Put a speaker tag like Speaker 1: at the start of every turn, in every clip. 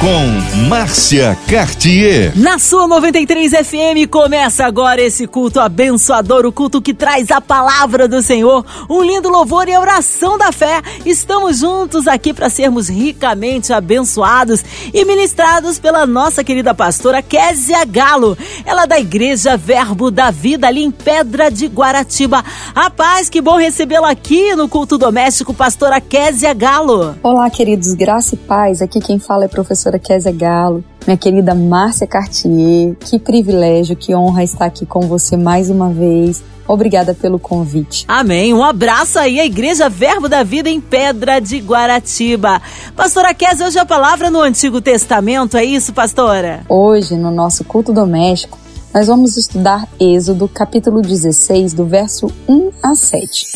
Speaker 1: com Márcia Cartier.
Speaker 2: Na sua 93 FM começa agora esse culto abençoador, o culto que traz a palavra do Senhor, um lindo louvor e a oração da fé. Estamos juntos aqui para sermos ricamente abençoados e ministrados pela nossa querida pastora Késia Galo. Ela é da Igreja Verbo da Vida ali em Pedra de Guaratiba. A paz, que bom recebê-la aqui no culto doméstico, pastora Késia Galo.
Speaker 3: Olá, queridos, graça e paz. Aqui quem fala é professor professora Kézia Galo, minha querida Márcia Cartier. Que privilégio, que honra estar aqui com você mais uma vez. Obrigada pelo convite.
Speaker 2: Amém. Um abraço aí à Igreja Verbo da Vida em Pedra de Guaratiba. Pastora Kézia, hoje a palavra no Antigo Testamento, é isso, pastora?
Speaker 3: Hoje, no nosso culto doméstico, nós vamos estudar Êxodo, capítulo 16, do verso 1 a 7.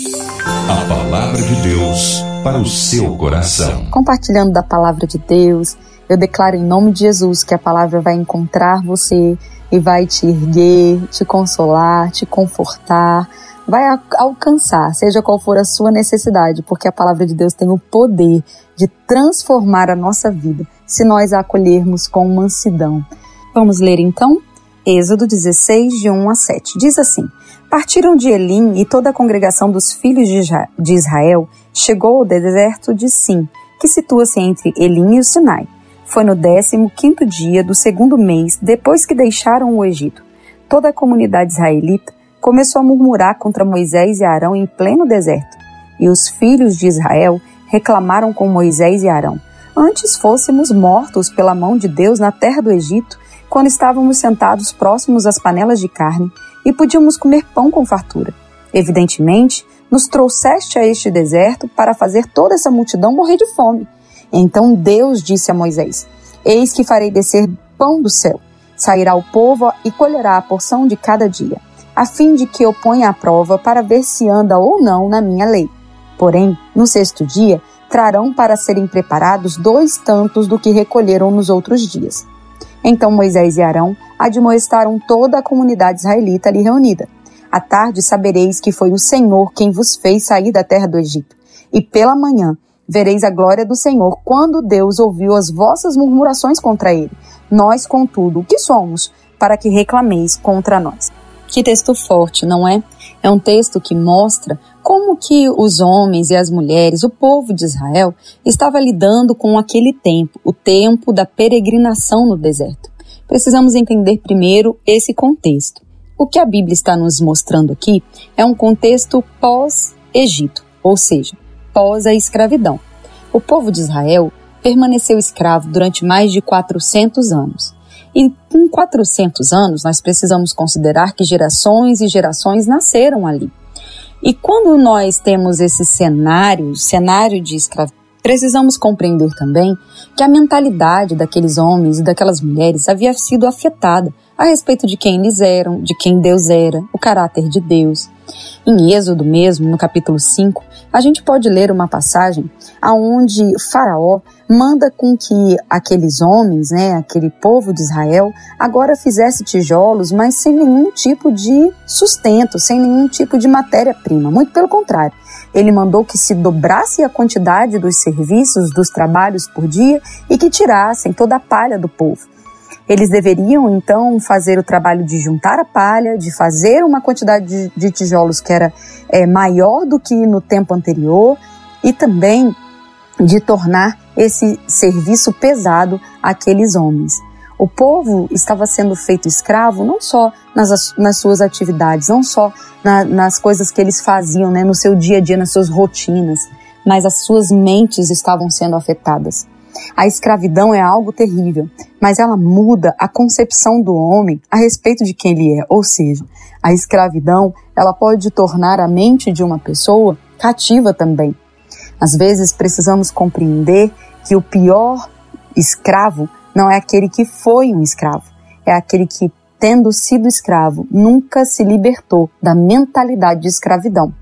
Speaker 1: A palavra de Deus para o seu coração.
Speaker 3: Compartilhando da palavra de Deus, eu declaro em nome de Jesus que a palavra vai encontrar você e vai te erguer, te consolar, te confortar, vai alcançar, seja qual for a sua necessidade, porque a palavra de Deus tem o poder de transformar a nossa vida se nós a acolhermos com mansidão. Vamos ler então? Êxodo 16, de 1 a 7. Diz assim: Partiram de Elim e toda a congregação dos filhos de Israel chegou ao deserto de Sim, que situa-se entre Elim e o Sinai. Foi no 15 dia do segundo mês depois que deixaram o Egito. Toda a comunidade israelita começou a murmurar contra Moisés e Arão em pleno deserto. E os filhos de Israel reclamaram com Moisés e Arão: Antes fôssemos mortos pela mão de Deus na terra do Egito, quando estávamos sentados próximos às panelas de carne e podíamos comer pão com fartura. Evidentemente, nos trouxeste a este deserto para fazer toda essa multidão morrer de fome. Então Deus disse a Moisés: Eis que farei descer pão do céu. Sairá o povo e colherá a porção de cada dia, a fim de que eu ponha à prova para ver se anda ou não na minha lei. Porém, no sexto dia, trarão para serem preparados dois tantos do que recolheram nos outros dias. Então Moisés e Arão admoestaram toda a comunidade israelita ali reunida. À tarde sabereis que foi o Senhor quem vos fez sair da terra do Egito. E pela manhã vereis a glória do Senhor, quando Deus ouviu as vossas murmurações contra ele. Nós, contudo, o que somos, para que reclameis contra nós? Que texto forte, não é? É um texto que mostra como que os homens e as mulheres, o povo de Israel, estava lidando com aquele tempo, o tempo da peregrinação no deserto. Precisamos entender primeiro esse contexto. O que a Bíblia está nos mostrando aqui é um contexto pós-Egito, ou seja, pós a escravidão. O povo de Israel permaneceu escravo durante mais de 400 anos. E com 400 anos, nós precisamos considerar que gerações e gerações nasceram ali. E quando nós temos esse cenário, cenário de escravidão, precisamos compreender também que a mentalidade daqueles homens e daquelas mulheres havia sido afetada a respeito de quem eles eram, de quem Deus era, o caráter de Deus. Em Êxodo mesmo, no capítulo 5, a gente pode ler uma passagem aonde Faraó manda com que aqueles homens, né, aquele povo de Israel, agora fizesse tijolos, mas sem nenhum tipo de sustento, sem nenhum tipo de matéria-prima. Muito pelo contrário, ele mandou que se dobrasse a quantidade dos serviços, dos trabalhos por dia e que tirassem toda a palha do povo. Eles deveriam então fazer o trabalho de juntar a palha, de fazer uma quantidade de, tijolos que era é, maior do que no tempo anterior e também de tornar esse serviço pesado àqueles homens. O povo estava sendo feito escravo não só nas, nas suas atividades, não só na, nas coisas que eles faziam né, no seu dia a dia, nas suas rotinas, mas as suas mentes estavam sendo afetadas. A escravidão é algo terrível, mas ela muda a concepção do homem a respeito de quem ele é. Ou seja, a escravidão ela pode tornar a mente de uma pessoa cativa também. Às vezes precisamos compreender que o pior escravo não é aquele que foi um escravo, é aquele que, tendo sido escravo, nunca se libertou da mentalidade de escravidão.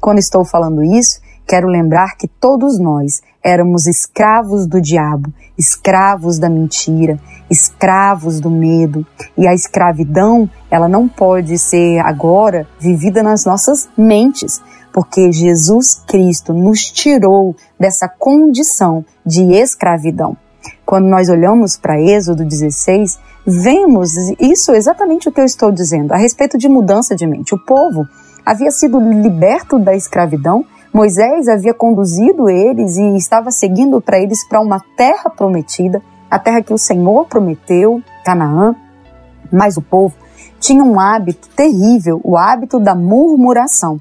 Speaker 3: Quando estou falando isso, Quero lembrar que todos nós éramos escravos do diabo, escravos da mentira, escravos do medo. E a escravidão, ela não pode ser agora vivida nas nossas mentes, porque Jesus Cristo nos tirou dessa condição de escravidão. Quando nós olhamos para Êxodo 16, vemos isso exatamente o que eu estou dizendo a respeito de mudança de mente. O povo havia sido liberto da escravidão, Moisés havia conduzido eles e estava seguindo para eles para uma terra prometida, a terra que o Senhor prometeu, Canaã. Mas o povo tinha um hábito terrível, o hábito da murmuração,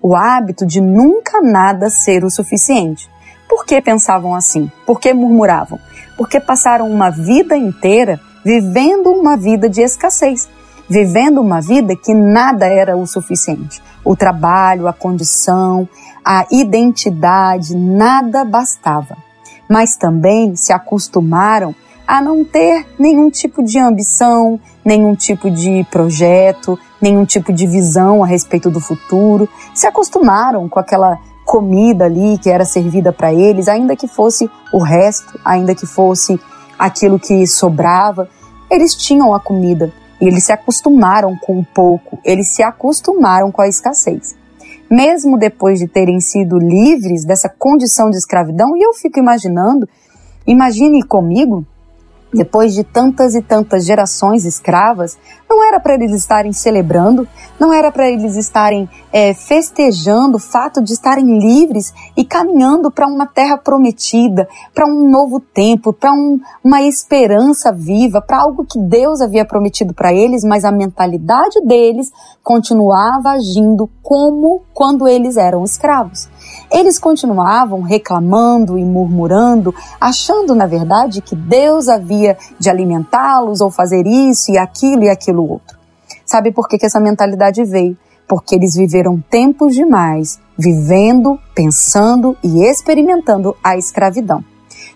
Speaker 3: o hábito de nunca nada ser o suficiente. Por que pensavam assim? Por que murmuravam? Porque passaram uma vida inteira vivendo uma vida de escassez vivendo uma vida que nada era o suficiente. O trabalho, a condição, a identidade, nada bastava. Mas também se acostumaram a não ter nenhum tipo de ambição, nenhum tipo de projeto, nenhum tipo de visão a respeito do futuro. Se acostumaram com aquela comida ali que era servida para eles, ainda que fosse o resto, ainda que fosse aquilo que sobrava, eles tinham a comida, e eles se acostumaram com o pouco, eles se acostumaram com a escassez. Mesmo depois de terem sido livres dessa condição de escravidão, e eu fico imaginando, imagine comigo depois de tantas e tantas gerações escravas, não era para eles estarem celebrando, não era para eles estarem é, festejando o fato de estarem livres e caminhando para uma terra prometida, para um novo tempo, para um, uma esperança viva, para algo que Deus havia prometido para eles, mas a mentalidade deles continuava agindo como quando eles eram escravos. Eles continuavam reclamando e murmurando, achando, na verdade, que Deus havia de alimentá-los ou fazer isso e aquilo e aquilo outro. Sabe por que, que essa mentalidade veio? Porque eles viveram tempos demais vivendo, pensando e experimentando a escravidão.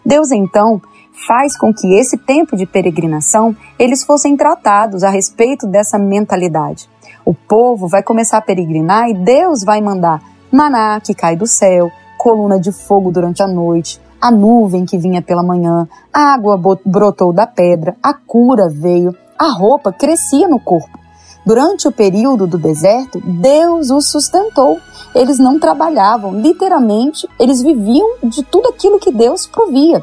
Speaker 3: Deus então faz com que esse tempo de peregrinação eles fossem tratados a respeito dessa mentalidade. O povo vai começar a peregrinar e Deus vai mandar maná que cai do céu, coluna de fogo durante a noite, a nuvem que vinha pela manhã, a água brotou da pedra, a cura veio, a roupa crescia no corpo. Durante o período do deserto, Deus os sustentou. Eles não trabalhavam, literalmente, eles viviam de tudo aquilo que Deus provia.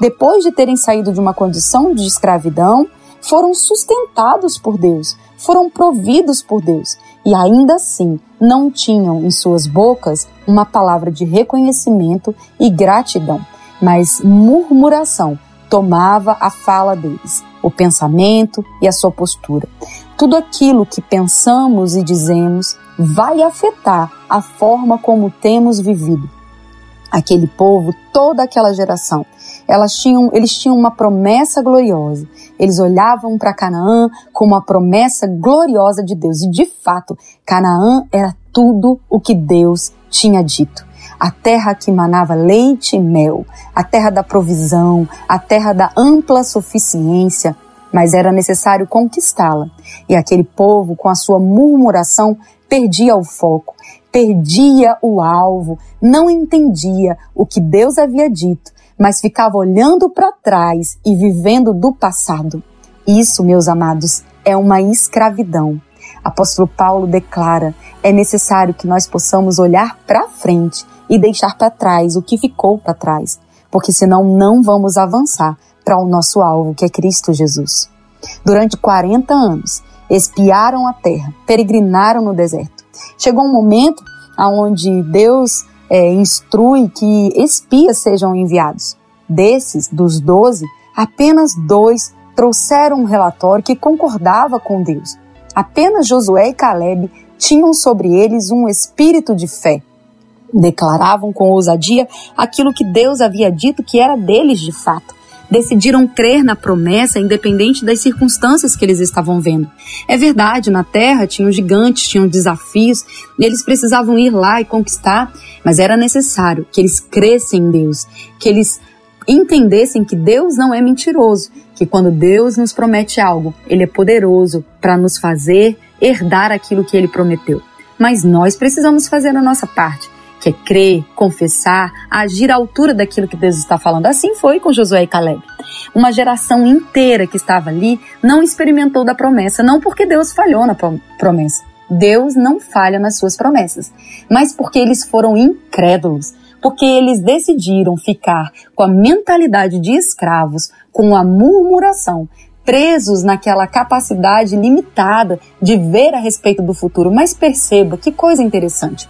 Speaker 3: Depois de terem saído de uma condição de escravidão, foram sustentados por Deus, foram providos por Deus e ainda assim não tinham em suas bocas uma palavra de reconhecimento e gratidão, mas murmuração tomava a fala deles, o pensamento e a sua postura. Tudo aquilo que pensamos e dizemos vai afetar a forma como temos vivido. Aquele povo, toda aquela geração, elas tinham, eles tinham uma promessa gloriosa. Eles olhavam para Canaã como uma promessa gloriosa de Deus. E de fato, Canaã era tudo o que Deus tinha dito. A terra que manava leite e mel, a terra da provisão, a terra da ampla suficiência, mas era necessário conquistá-la. E aquele povo, com a sua murmuração, perdia o foco, perdia o alvo, não entendia o que Deus havia dito mas ficava olhando para trás e vivendo do passado. Isso, meus amados, é uma escravidão. Apóstolo Paulo declara: é necessário que nós possamos olhar para frente e deixar para trás o que ficou para trás, porque senão não vamos avançar para o nosso alvo, que é Cristo Jesus. Durante 40 anos, espiaram a terra, peregrinaram no deserto. Chegou um momento onde Deus é, instrui que espias sejam enviados. Desses, dos doze, apenas dois trouxeram um relatório que concordava com Deus. Apenas Josué e Caleb tinham sobre eles um espírito de fé. Declaravam com ousadia aquilo que Deus havia dito que era deles de fato decidiram crer na promessa independente das circunstâncias que eles estavam vendo. É verdade, na terra tinham gigantes, tinham desafios, e eles precisavam ir lá e conquistar, mas era necessário que eles crescem em Deus, que eles entendessem que Deus não é mentiroso, que quando Deus nos promete algo, Ele é poderoso para nos fazer herdar aquilo que Ele prometeu. Mas nós precisamos fazer a nossa parte que é crer, confessar, agir à altura daquilo que Deus está falando. Assim foi com Josué e Caleb. Uma geração inteira que estava ali não experimentou da promessa, não porque Deus falhou na promessa. Deus não falha nas suas promessas, mas porque eles foram incrédulos, porque eles decidiram ficar com a mentalidade de escravos, com a murmuração, presos naquela capacidade limitada de ver a respeito do futuro. Mas perceba que coisa interessante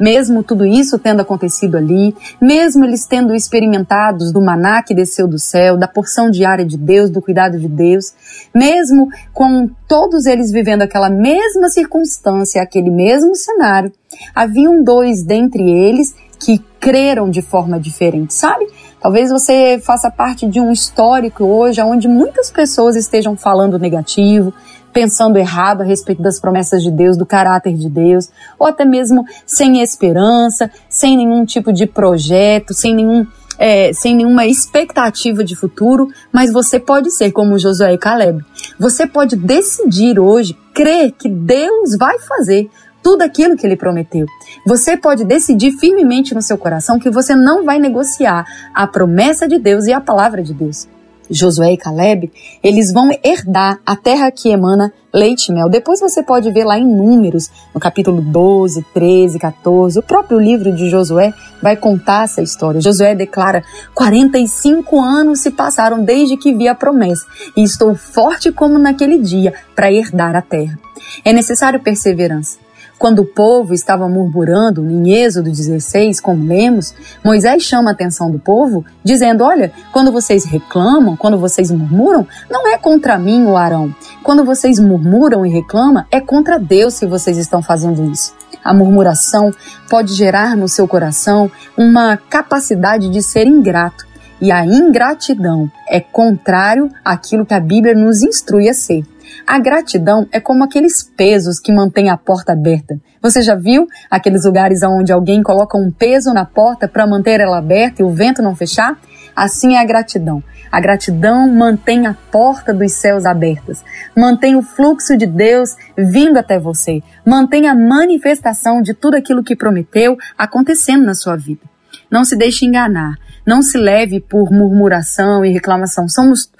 Speaker 3: mesmo tudo isso tendo acontecido ali, mesmo eles tendo experimentado do maná que desceu do céu, da porção diária de Deus, do cuidado de Deus, mesmo com todos eles vivendo aquela mesma circunstância, aquele mesmo cenário, haviam dois dentre eles que creram de forma diferente, sabe? Talvez você faça parte de um histórico hoje onde muitas pessoas estejam falando negativo, pensando errado a respeito das promessas de Deus, do caráter de Deus, ou até mesmo sem esperança, sem nenhum tipo de projeto, sem nenhum é, sem nenhuma expectativa de futuro, mas você pode ser como Josué e Caleb. Você pode decidir hoje crer que Deus vai fazer tudo aquilo que ele prometeu. Você pode decidir firmemente no seu coração que você não vai negociar a promessa de Deus e a palavra de Deus. Josué e Caleb, eles vão herdar a terra que emana leite e mel. Depois você pode ver lá em Números, no capítulo 12, 13, 14. O próprio livro de Josué vai contar essa história. Josué declara: 45 anos se passaram desde que vi a promessa, e estou forte como naquele dia para herdar a terra. É necessário perseverança. Quando o povo estava murmurando em Êxodo 16, como lemos, Moisés chama a atenção do povo, dizendo: Olha, quando vocês reclamam, quando vocês murmuram, não é contra mim, o Arão. Quando vocês murmuram e reclamam, é contra Deus se vocês estão fazendo isso. A murmuração pode gerar no seu coração uma capacidade de ser ingrato. E a ingratidão é contrário àquilo que a Bíblia nos instrui a ser. A gratidão é como aqueles pesos que mantêm a porta aberta. Você já viu aqueles lugares onde alguém coloca um peso na porta para manter ela aberta e o vento não fechar? Assim é a gratidão. A gratidão mantém a porta dos céus abertas, mantém o fluxo de Deus vindo até você, mantém a manifestação de tudo aquilo que prometeu acontecendo na sua vida. Não se deixe enganar, não se leve por murmuração e reclamação. Somos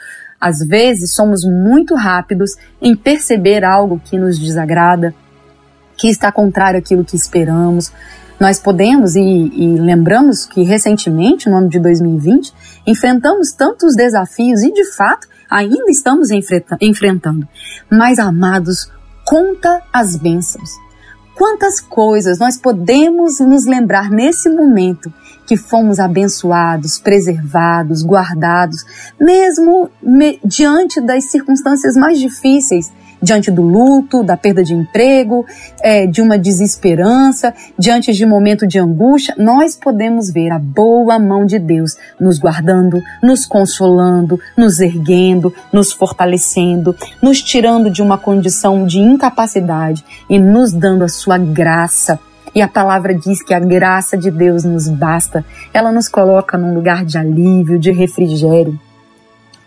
Speaker 3: às vezes somos muito rápidos em perceber algo que nos desagrada, que está contrário àquilo que esperamos. Nós podemos, e, e lembramos que recentemente, no ano de 2020, enfrentamos tantos desafios e, de fato, ainda estamos enfrentando. Mas, amados, conta as bênçãos. Quantas coisas nós podemos nos lembrar nesse momento que fomos abençoados, preservados, guardados, mesmo me, diante das circunstâncias mais difíceis, diante do luto, da perda de emprego, é, de uma desesperança, diante de um momento de angústia, nós podemos ver a boa mão de Deus nos guardando, nos consolando, nos erguendo, nos fortalecendo, nos tirando de uma condição de incapacidade e nos dando a sua graça e a palavra diz que a graça de Deus nos basta. Ela nos coloca num lugar de alívio, de refrigério.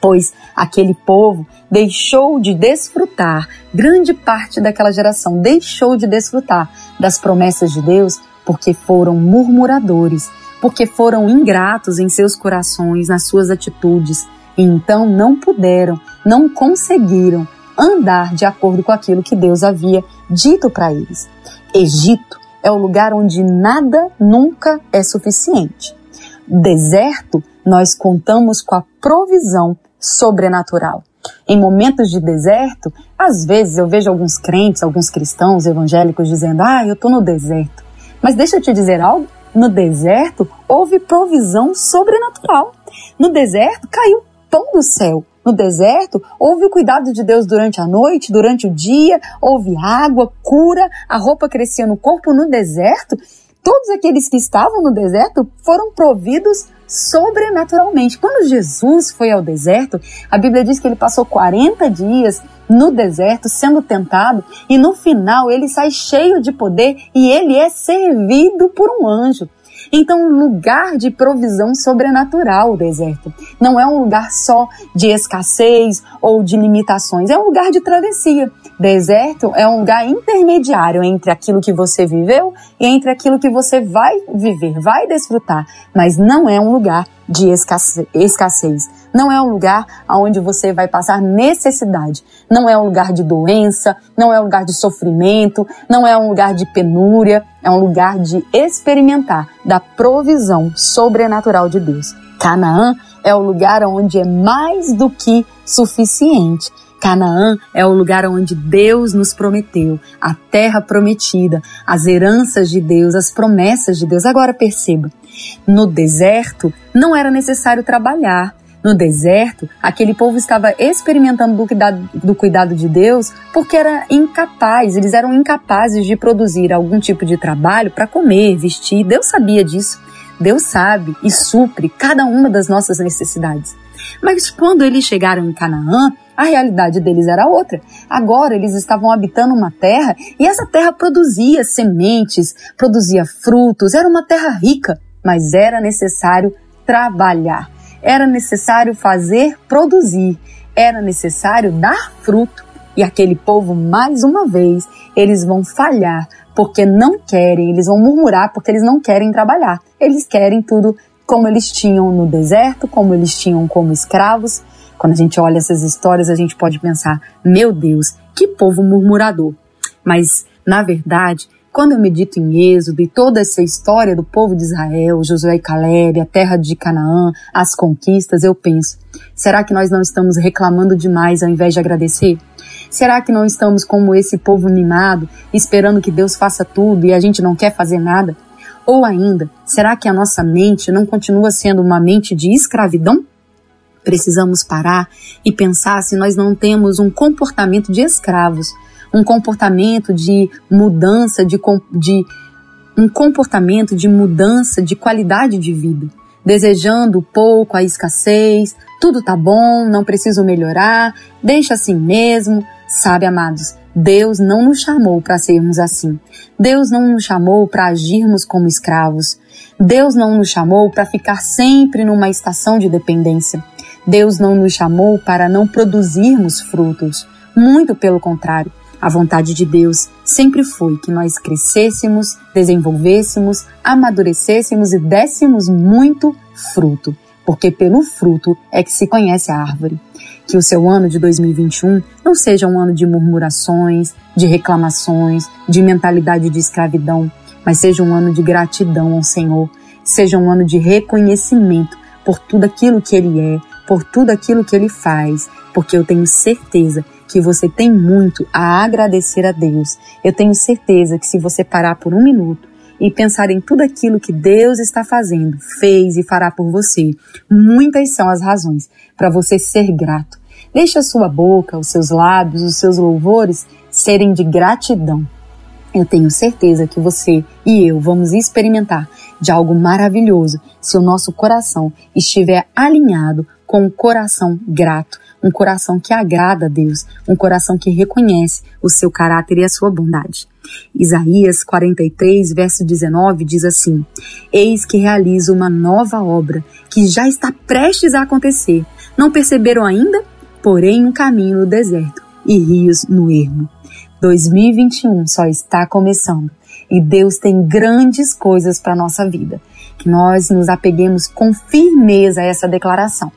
Speaker 3: Pois aquele povo deixou de desfrutar, grande parte daquela geração deixou de desfrutar das promessas de Deus porque foram murmuradores, porque foram ingratos em seus corações, nas suas atitudes, e então não puderam, não conseguiram andar de acordo com aquilo que Deus havia dito para eles. Egito é o lugar onde nada nunca é suficiente. Deserto, nós contamos com a provisão sobrenatural. Em momentos de deserto, às vezes eu vejo alguns crentes, alguns cristãos evangélicos dizendo: Ah, eu estou no deserto. Mas deixa eu te dizer algo: no deserto houve provisão sobrenatural. No deserto caiu pão do céu. No deserto, houve o cuidado de Deus durante a noite, durante o dia, houve água, cura, a roupa crescia no corpo. No deserto, todos aqueles que estavam no deserto foram providos sobrenaturalmente. Quando Jesus foi ao deserto, a Bíblia diz que ele passou 40 dias no deserto sendo tentado e no final ele sai cheio de poder e ele é servido por um anjo. Então, um lugar de provisão sobrenatural o deserto. Não é um lugar só de escassez ou de limitações, é um lugar de travessia. Deserto é um lugar intermediário entre aquilo que você viveu e entre aquilo que você vai viver, vai desfrutar, mas não é um lugar de escassez. Não é um lugar onde você vai passar necessidade. Não é um lugar de doença, não é um lugar de sofrimento, não é um lugar de penúria. É um lugar de experimentar da provisão sobrenatural de Deus. Canaã é o lugar onde é mais do que suficiente. Canaã é o lugar onde Deus nos prometeu, a terra prometida, as heranças de Deus, as promessas de Deus. Agora perceba, no deserto não era necessário trabalhar. No deserto, aquele povo estava experimentando do cuidado, do cuidado de Deus porque era incapaz, eles eram incapazes de produzir algum tipo de trabalho para comer, vestir. Deus sabia disso. Deus sabe e supre cada uma das nossas necessidades. Mas quando eles chegaram em Canaã, a realidade deles era outra. Agora eles estavam habitando uma terra e essa terra produzia sementes, produzia frutos, era uma terra rica, mas era necessário trabalhar, era necessário fazer produzir, era necessário dar fruto. E aquele povo, mais uma vez, eles vão falhar porque não querem, eles vão murmurar porque eles não querem trabalhar. Eles querem tudo como eles tinham no deserto, como eles tinham como escravos. Quando a gente olha essas histórias, a gente pode pensar: meu Deus, que povo murmurador. Mas, na verdade, quando eu medito em Êxodo e toda essa história do povo de Israel, Josué e Caleb, a terra de Canaã, as conquistas, eu penso: será que nós não estamos reclamando demais ao invés de agradecer? Será que não estamos como esse povo mimado, esperando que Deus faça tudo e a gente não quer fazer nada? Ou ainda, será que a nossa mente não continua sendo uma mente de escravidão? Precisamos parar e pensar se nós não temos um comportamento de escravos, um comportamento de mudança, de, de um comportamento de mudança de qualidade de vida, desejando pouco, a escassez, tudo tá bom, não preciso melhorar, deixa assim mesmo. Sabe, amados, Deus não nos chamou para sermos assim. Deus não nos chamou para agirmos como escravos. Deus não nos chamou para ficar sempre numa estação de dependência. Deus não nos chamou para não produzirmos frutos. Muito pelo contrário. A vontade de Deus sempre foi que nós crescêssemos, desenvolvêssemos, amadurecêssemos e dessemos muito fruto, porque pelo fruto é que se conhece a árvore. Que o seu ano de 2021 não seja um ano de murmurações, de reclamações, de mentalidade de escravidão, mas seja um ano de gratidão ao Senhor, seja um ano de reconhecimento por tudo aquilo que Ele é, por tudo aquilo que Ele faz, porque eu tenho certeza que você tem muito a agradecer a Deus. Eu tenho certeza que se você parar por um minuto e pensar em tudo aquilo que Deus está fazendo, fez e fará por você, muitas são as razões para você ser grato. Deixe a sua boca, os seus lábios, os seus louvores serem de gratidão. Eu tenho certeza que você e eu vamos experimentar de algo maravilhoso se o nosso coração estiver alinhado com um coração grato, um coração que agrada a Deus, um coração que reconhece o seu caráter e a sua bondade. Isaías 43, verso 19 diz assim: Eis que realizo uma nova obra que já está prestes a acontecer. Não perceberam ainda? Porém, um caminho no deserto e rios no ermo. 2021 só está começando e Deus tem grandes coisas para nossa vida. Que nós nos apeguemos com firmeza a essa declaração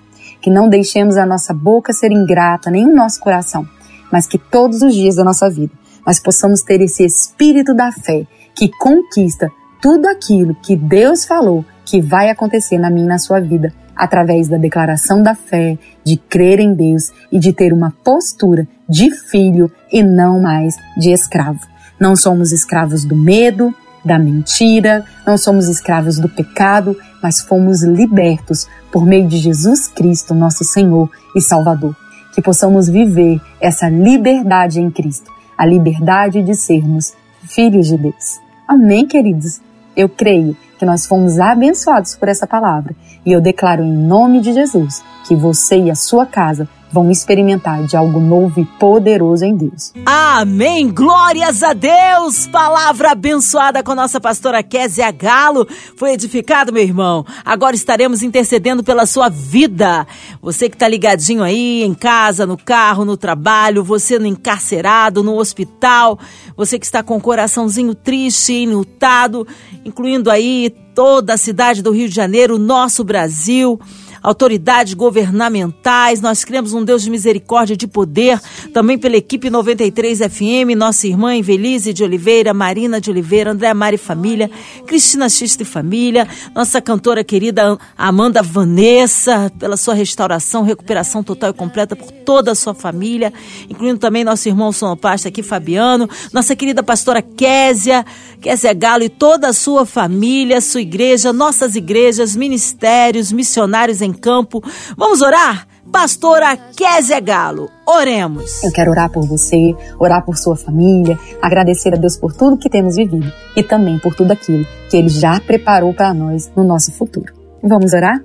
Speaker 3: que não deixemos a nossa boca ser ingrata, nem o nosso coração, mas que todos os dias da nossa vida nós possamos ter esse espírito da fé que conquista tudo aquilo que Deus falou que vai acontecer na minha e na sua vida, através da declaração da fé, de crer em Deus e de ter uma postura de filho e não mais de escravo. Não somos escravos do medo, da mentira, não somos escravos do pecado, mas fomos libertos por meio de Jesus Cristo, nosso Senhor e Salvador. Que possamos viver essa liberdade em Cristo, a liberdade de sermos filhos de Deus. Amém, queridos? Eu creio que nós fomos abençoados por essa palavra e eu declaro em nome de Jesus que você e a sua casa vão experimentar de algo novo e poderoso em Deus.
Speaker 2: Amém! Glórias a Deus! Palavra abençoada com a nossa pastora Kézia Galo. Foi edificado, meu irmão. Agora estaremos intercedendo pela sua vida. Você que está ligadinho aí em casa, no carro, no trabalho, você no encarcerado, no hospital, você que está com o coraçãozinho triste, enlutado, incluindo aí toda a cidade do Rio de Janeiro, nosso Brasil autoridades governamentais. Nós cremos um Deus de misericórdia e de poder, também pela equipe 93 FM, nossa irmã Evelise de Oliveira, Marina de Oliveira, André Mari Família, Cristina Xista e Família, nossa cantora querida Amanda Vanessa, pela sua restauração, recuperação total e completa por toda a sua família, incluindo também nosso irmão sonopasta aqui, Fabiano, nossa querida pastora Késia, Késia Galo e toda a sua família, sua igreja, nossas igrejas, ministérios, missionários em campo. Vamos orar? Pastora Kézia Galo, oremos.
Speaker 3: Eu quero orar por você, orar por sua família, agradecer a Deus por tudo que temos vivido e também por tudo aquilo que Ele já preparou para nós no nosso futuro. Vamos orar?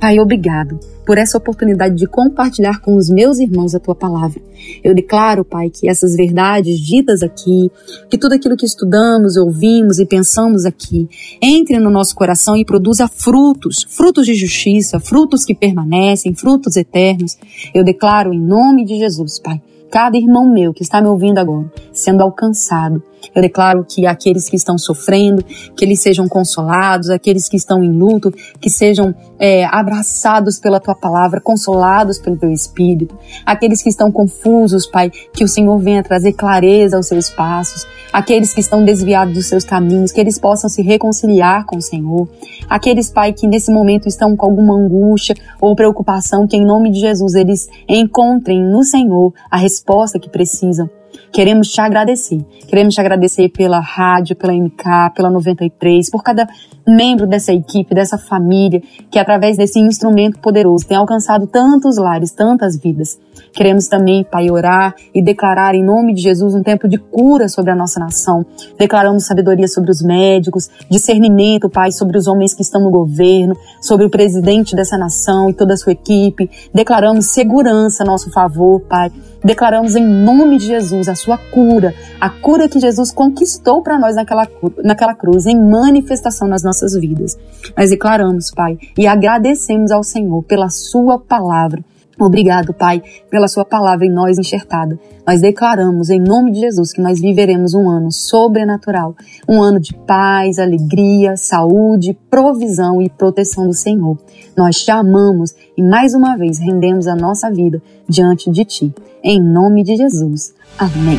Speaker 3: Pai, obrigado por essa oportunidade de compartilhar com os meus irmãos a tua palavra. Eu declaro, Pai, que essas verdades ditas aqui, que tudo aquilo que estudamos, ouvimos e pensamos aqui, entre no nosso coração e produza frutos, frutos de justiça, frutos que permanecem, frutos eternos. Eu declaro em nome de Jesus, Pai, cada irmão meu que está me ouvindo agora, sendo alcançado eu declaro que aqueles que estão sofrendo, que eles sejam consolados, aqueles que estão em luto, que sejam é, abraçados pela tua palavra, consolados pelo teu espírito. Aqueles que estão confusos, Pai, que o Senhor venha trazer clareza aos seus passos. Aqueles que estão desviados dos seus caminhos, que eles possam se reconciliar com o Senhor. Aqueles, Pai, que nesse momento estão com alguma angústia ou preocupação, que em nome de Jesus eles encontrem no Senhor a resposta que precisam. Queremos te agradecer. Queremos te agradecer pela rádio, pela MK, pela 93, por cada membro dessa equipe, dessa família, que através desse instrumento poderoso tem alcançado tantos lares, tantas vidas. Queremos também, Pai, orar e declarar em nome de Jesus um tempo de cura sobre a nossa nação. Declaramos sabedoria sobre os médicos, discernimento, Pai, sobre os homens que estão no governo, sobre o presidente dessa nação e toda a sua equipe. Declaramos segurança a nosso favor, Pai. Declaramos em nome de Jesus a sua cura, a cura que Jesus conquistou para nós naquela, naquela cruz, em manifestação nas nossas vidas. Nós declaramos, Pai, e agradecemos ao Senhor pela sua palavra Obrigado, Pai, pela Sua palavra em nós enxertada. Nós declaramos em nome de Jesus que nós viveremos um ano sobrenatural, um ano de paz, alegria, saúde, provisão e proteção do Senhor. Nós te amamos e mais uma vez rendemos a nossa vida diante de Ti. Em nome de Jesus. Amém.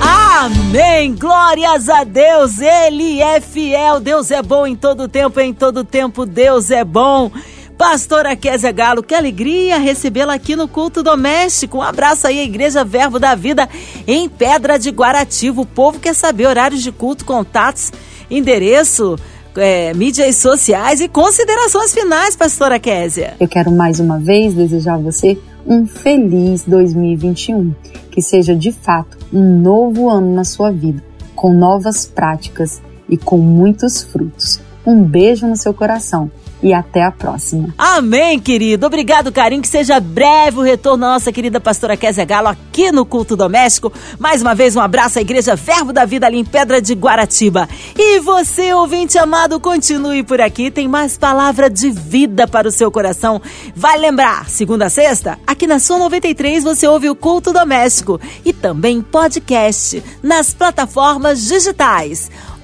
Speaker 2: Amém! Glórias a Deus! Ele é fiel, Deus é bom em todo tempo, em todo tempo Deus é bom. Pastora Kézia Galo, que alegria recebê-la aqui no culto doméstico. Um abraço aí à Igreja Verbo da Vida em Pedra de Guarativo. O povo quer saber horários de culto, contatos, endereço, é, mídias sociais e considerações finais, Pastora Kézia.
Speaker 3: Eu quero mais uma vez desejar a você um feliz 2021. Que seja de fato um novo ano na sua vida, com novas práticas e com muitos frutos. Um beijo no seu coração e até a próxima.
Speaker 2: Amém, querido. Obrigado, carinho. Que seja breve o retorno da nossa querida pastora Kézia Galo aqui no Culto Doméstico. Mais uma vez, um abraço à Igreja Verbo da Vida ali em Pedra de Guaratiba. E você, ouvinte amado, continue por aqui. Tem mais palavra de vida para o seu coração. Vai lembrar, segunda a sexta, aqui na Sua 93 você ouve o Culto Doméstico e também podcast nas plataformas digitais